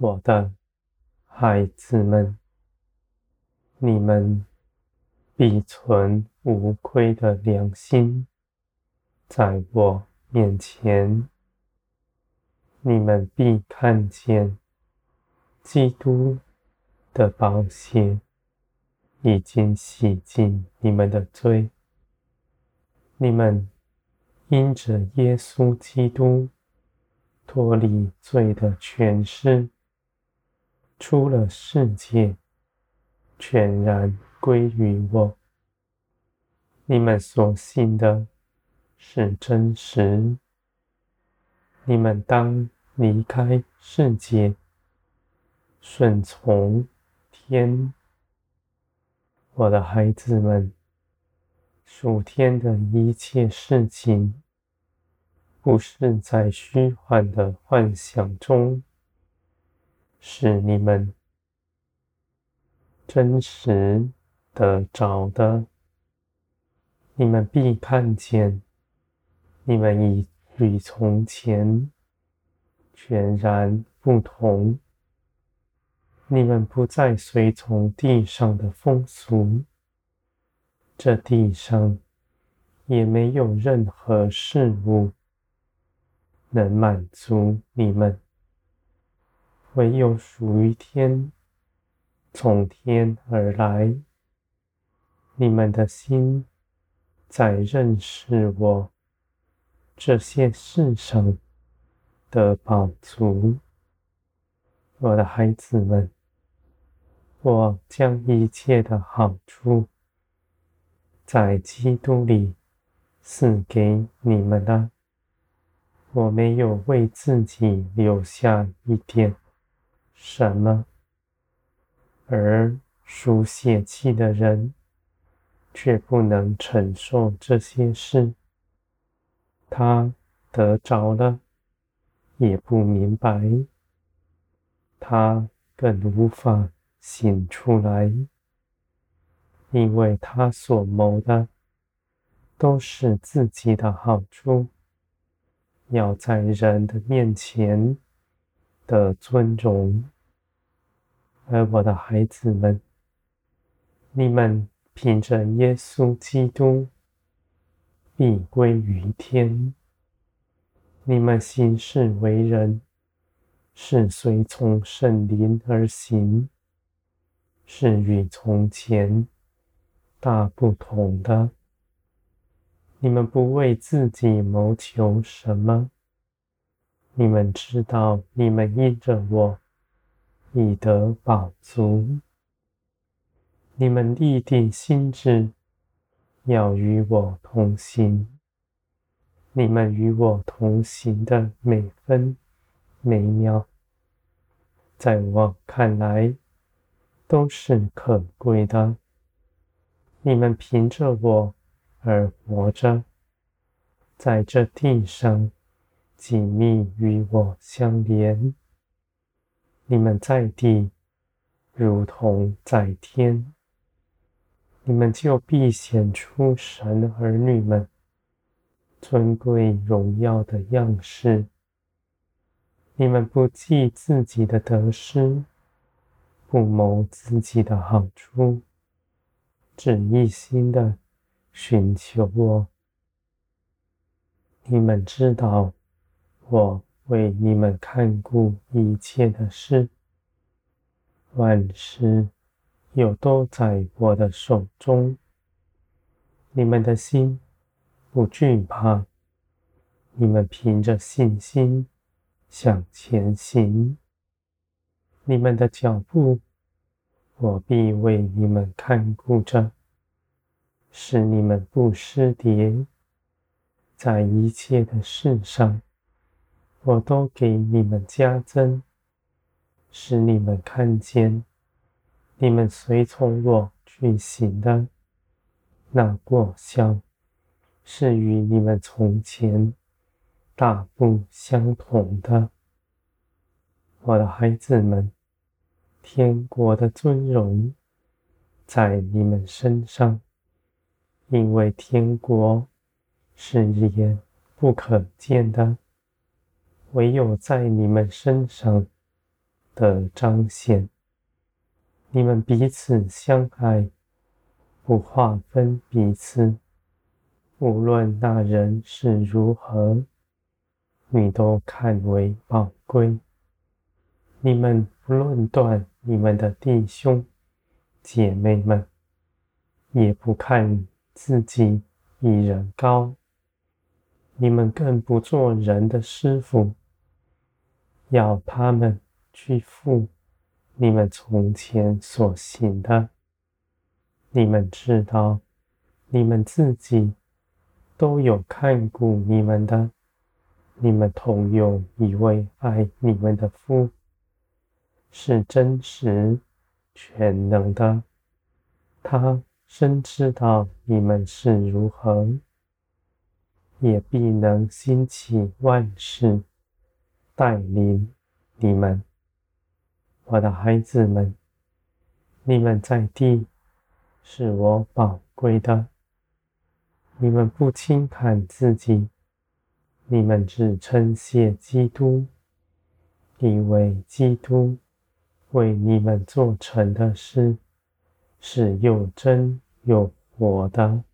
我的孩子们，你们必存无愧的良心，在我面前，你们必看见基督的宝血已经洗净你们的罪。你们因着耶稣基督脱离罪的权势，出了世界，全然归于我。你们所信的是真实，你们当离开世界，顺从天。我的孩子们。属天的一切事情，不是在虚幻的幻想中，是你们真实的找的。你们必看见，你们已与从前全然不同。你们不再随从地上的风俗。这地上也没有任何事物能满足你们，唯有属于天，从天而来。你们的心在认识我这些世上的宝足。我的孩子们，我将一切的好处。在基督里赐给你们的，我没有为自己留下一点什么，而书写气的人却不能承受这些事。他得着了，也不明白，他更无法醒出来。因为他所谋的都是自己的好处，要在人的面前的尊荣。而我的孩子们，你们凭着耶稣基督必归于天。你们行事为人是随从圣灵而行，是与从前。大不同的，你们不为自己谋求什么，你们知道，你们因着我以得饱足。你们立定心志，要与我同行。你们与我同行的每分每秒，在我看来都是可贵的。你们凭着我而活着，在这地上紧密与我相连。你们在地如同在天，你们就必显出神儿女们尊贵荣耀的样式。你们不计自己的得失，不谋自己的好处。只一心的寻求我，你们知道，我为你们看顾一切的事，万事又都在我的手中。你们的心不惧怕，你们凭着信心向前行。你们的脚步。我必为你们看顾着，使你们不失跌。在一切的事上，我都给你们加增，使你们看见，你们随从我去行的那过效，是与你们从前大不相同的。我的孩子们。天国的尊荣在你们身上，因为天国是眼不可见的，唯有在你们身上的彰显。你们彼此相爱，不划分彼此，无论那人是如何，你都看为宝贵。你们不论断你们的弟兄姐妹们，也不看自己比人高。你们更不做人的师傅，要他们去负你们从前所行的。你们知道，你们自己都有看顾你们的，你们同有一位爱你们的父，是真实全能的，他深知道你们是如何。也必能兴起万事，带领你们，我的孩子们。你们在地是我宝贵的，你们不轻看自己，你们只称谢基督，因为基督为你们做成的事是又真又活的。